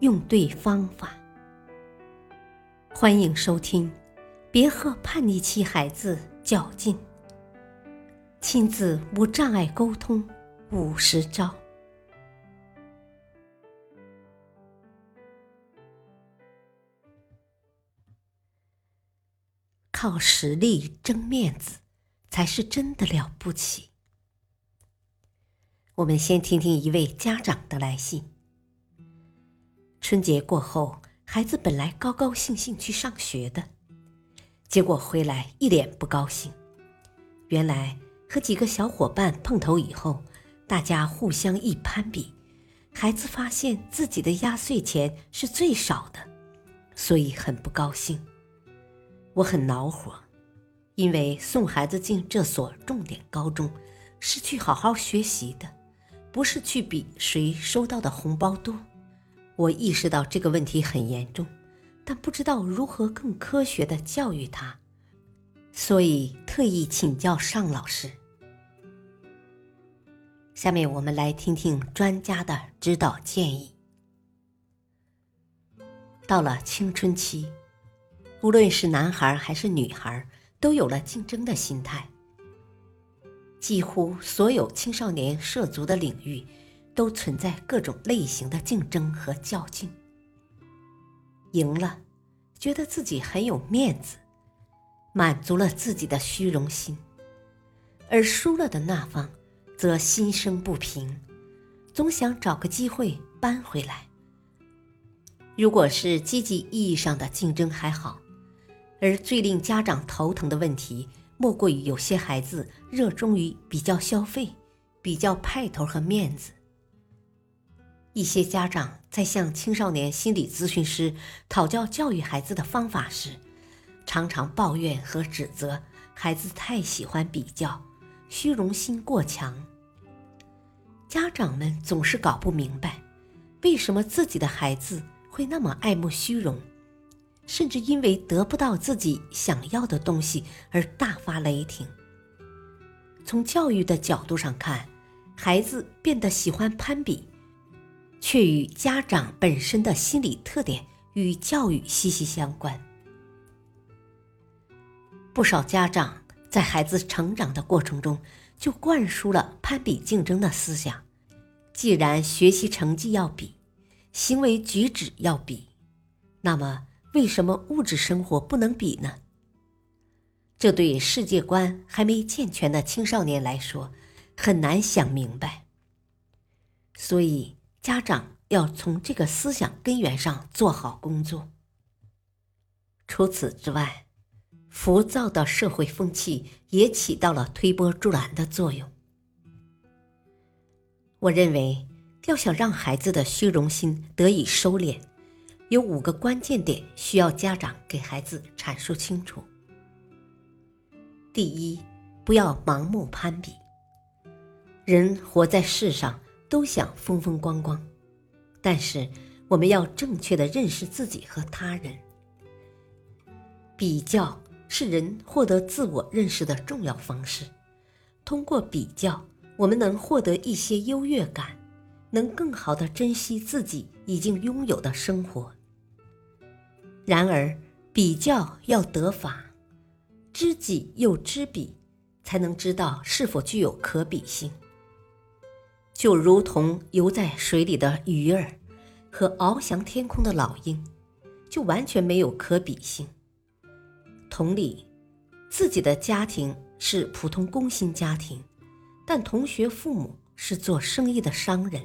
用对方法。欢迎收听，别和叛逆期孩子较劲。亲子无障碍沟通五十招。靠实力争面子，才是真的了不起。我们先听听一位家长的来信。春节过后，孩子本来高高兴兴去上学的，结果回来一脸不高兴。原来和几个小伙伴碰头以后，大家互相一攀比，孩子发现自己的压岁钱是最少的，所以很不高兴。我很恼火，因为送孩子进这所重点高中，是去好好学习的，不是去比谁收到的红包多。我意识到这个问题很严重，但不知道如何更科学的教育他，所以特意请教尚老师。下面我们来听听专家的指导建议。到了青春期。无论是男孩还是女孩，都有了竞争的心态。几乎所有青少年涉足的领域，都存在各种类型的竞争和较劲。赢了，觉得自己很有面子，满足了自己的虚荣心；而输了的那方，则心生不平，总想找个机会扳回来。如果是积极意义上的竞争，还好。而最令家长头疼的问题，莫过于有些孩子热衷于比较消费、比较派头和面子。一些家长在向青少年心理咨询师讨教教育孩子的方法时，常常抱怨和指责孩子太喜欢比较，虚荣心过强。家长们总是搞不明白，为什么自己的孩子会那么爱慕虚荣。甚至因为得不到自己想要的东西而大发雷霆。从教育的角度上看，孩子变得喜欢攀比，却与家长本身的心理特点与教育息息相关。不少家长在孩子成长的过程中就灌输了攀比竞争的思想。既然学习成绩要比，行为举止要比，那么。为什么物质生活不能比呢？这对世界观还没健全的青少年来说，很难想明白。所以，家长要从这个思想根源上做好工作。除此之外，浮躁的社会风气也起到了推波助澜的作用。我认为，要想让孩子的虚荣心得以收敛。有五个关键点需要家长给孩子阐述清楚。第一，不要盲目攀比。人活在世上都想风风光光，但是我们要正确的认识自己和他人。比较是人获得自我认识的重要方式。通过比较，我们能获得一些优越感，能更好的珍惜自己已经拥有的生活。然而，比较要得法，知己又知彼，才能知道是否具有可比性。就如同游在水里的鱼儿和翱翔天空的老鹰，就完全没有可比性。同理，自己的家庭是普通工薪家庭，但同学父母是做生意的商人，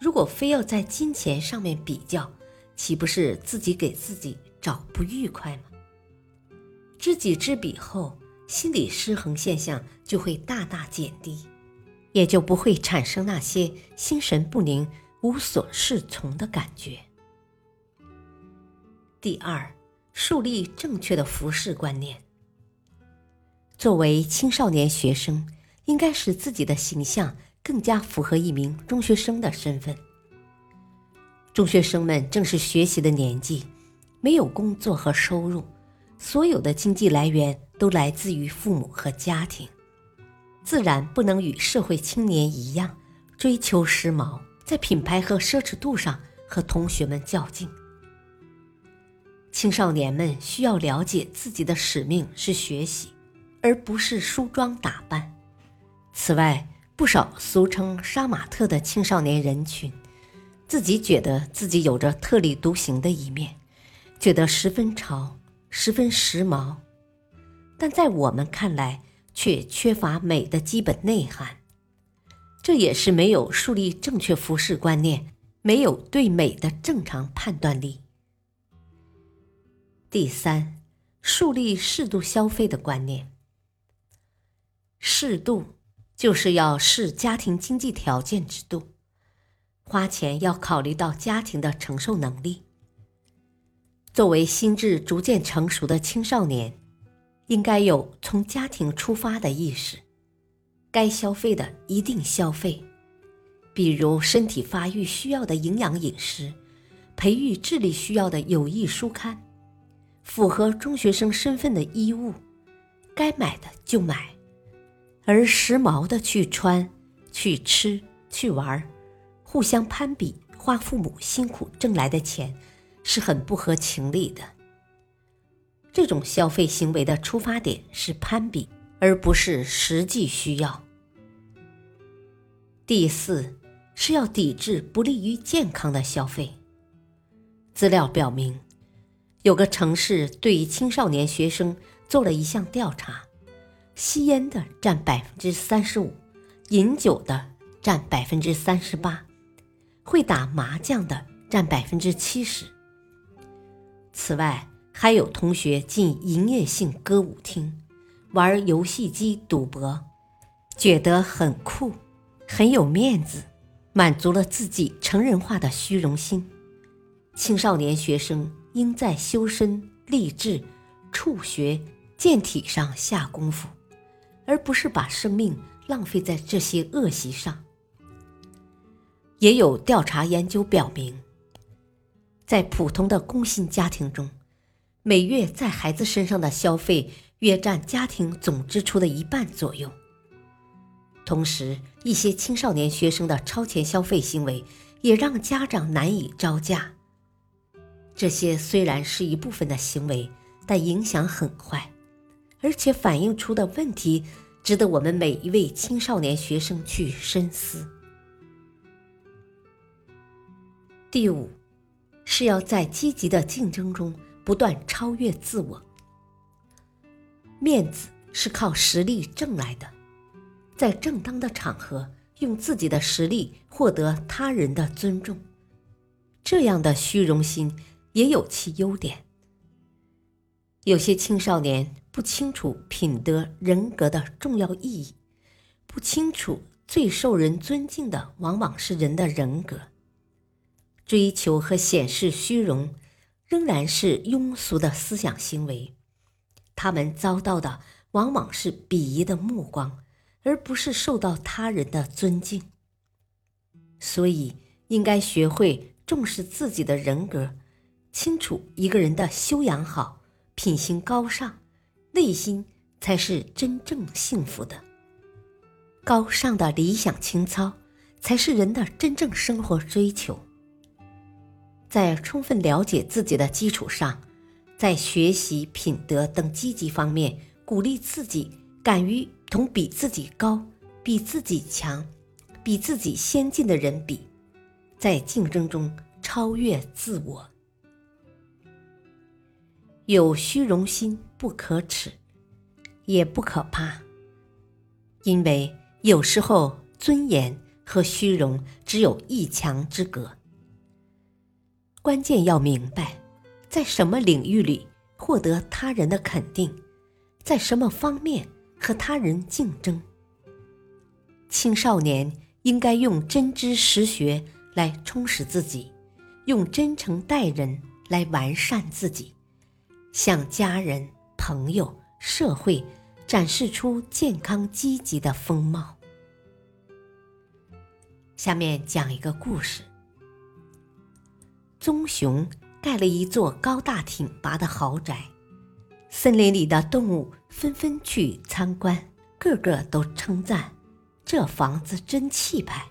如果非要在金钱上面比较，岂不是自己给自己找不愉快吗？知己知彼后，心理失衡现象就会大大减低，也就不会产生那些心神不宁、无所适从的感觉。第二，树立正确的服饰观念。作为青少年学生，应该使自己的形象更加符合一名中学生的身份。中学生们正是学习的年纪，没有工作和收入，所有的经济来源都来自于父母和家庭，自然不能与社会青年一样追求时髦，在品牌和奢侈度上和同学们较劲。青少年们需要了解自己的使命是学习。而不是梳妆打扮。此外，不少俗称“杀马特”的青少年人群，自己觉得自己有着特立独行的一面，觉得十分潮、十分时髦，但在我们看来却缺乏美的基本内涵。这也是没有树立正确服饰观念，没有对美的正常判断力。第三，树立适度消费的观念。适度，就是要视家庭经济条件之度，花钱要考虑到家庭的承受能力。作为心智逐渐成熟的青少年，应该有从家庭出发的意识，该消费的一定消费，比如身体发育需要的营养饮食，培育智力需要的有益书刊，符合中学生身份的衣物，该买的就买。而时髦的去穿、去吃、去玩，互相攀比，花父母辛苦挣来的钱，是很不合情理的。这种消费行为的出发点是攀比，而不是实际需要。第四，是要抵制不利于健康的消费。资料表明，有个城市对于青少年学生做了一项调查。吸烟的占百分之三十五，饮酒的占百分之三十八，会打麻将的占百分之七十。此外，还有同学进营业性歌舞厅，玩游戏机赌博，觉得很酷，很有面子，满足了自己成人化的虚荣心。青少年学生应在修身、立志、处学、健体上下功夫。而不是把生命浪费在这些恶习上。也有调查研究表明，在普通的工薪家庭中，每月在孩子身上的消费约占家庭总支出的一半左右。同时，一些青少年学生的超前消费行为也让家长难以招架。这些虽然是一部分的行为，但影响很坏。而且反映出的问题，值得我们每一位青少年学生去深思。第五，是要在积极的竞争中不断超越自我。面子是靠实力挣来的，在正当的场合用自己的实力获得他人的尊重，这样的虚荣心也有其优点。有些青少年不清楚品德人格的重要意义，不清楚最受人尊敬的往往是人的人格。追求和显示虚荣，仍然是庸俗的思想行为。他们遭到的往往是鄙夷的目光，而不是受到他人的尊敬。所以，应该学会重视自己的人格，清楚一个人的修养好。品行高尚，内心才是真正幸福的。高尚的理想情操，才是人的真正生活追求。在充分了解自己的基础上，在学习、品德等积极方面鼓励自己，敢于同比自己高、比自己强、比自己先进的人比，在竞争中超越自我。有虚荣心不可耻，也不可怕，因为有时候尊严和虚荣只有一墙之隔。关键要明白，在什么领域里获得他人的肯定，在什么方面和他人竞争。青少年应该用真知实学来充实自己，用真诚待人来完善自己，向家人、朋友、社会展示出健康积极的风貌。下面讲一个故事：棕熊盖了一座高大挺拔的豪宅，森林里的动物纷纷去参观。个个都称赞这房子真气派。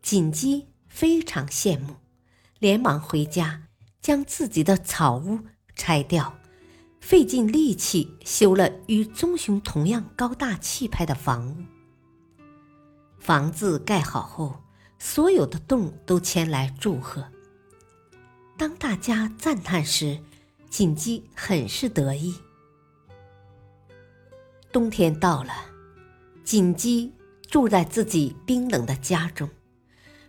锦鸡非常羡慕，连忙回家将自己的草屋拆掉，费尽力气修了与棕熊同样高大气派的房屋。房子盖好后，所有的动物都前来祝贺。当大家赞叹时，锦鸡很是得意。冬天到了，锦鸡住在自己冰冷的家中，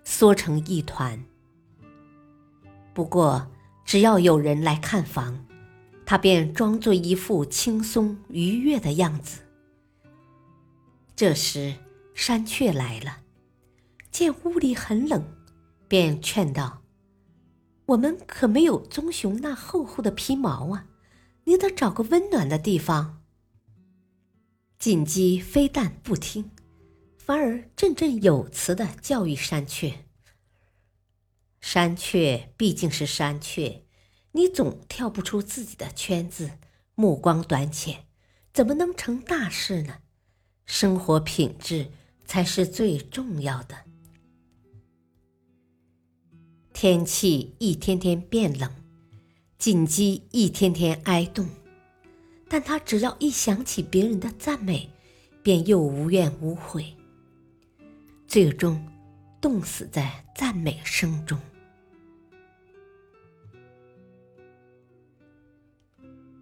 缩成一团。不过，只要有人来看房，他便装作一副轻松愉悦的样子。这时，山雀来了，见屋里很冷，便劝道：“我们可没有棕熊那厚厚的皮毛啊，你得找个温暖的地方。”锦鸡非但不听，反而振振有词的教育山雀：“山雀毕竟是山雀，你总跳不出自己的圈子，目光短浅，怎么能成大事呢？生活品质才是最重要的。”天气一天天变冷，锦鸡一天天挨冻。但他只要一想起别人的赞美，便又无怨无悔，最终冻死在赞美声中。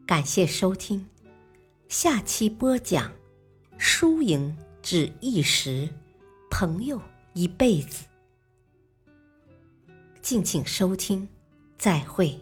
感谢收听，下期播讲：输赢只一时，朋友一辈子。敬请收听，再会。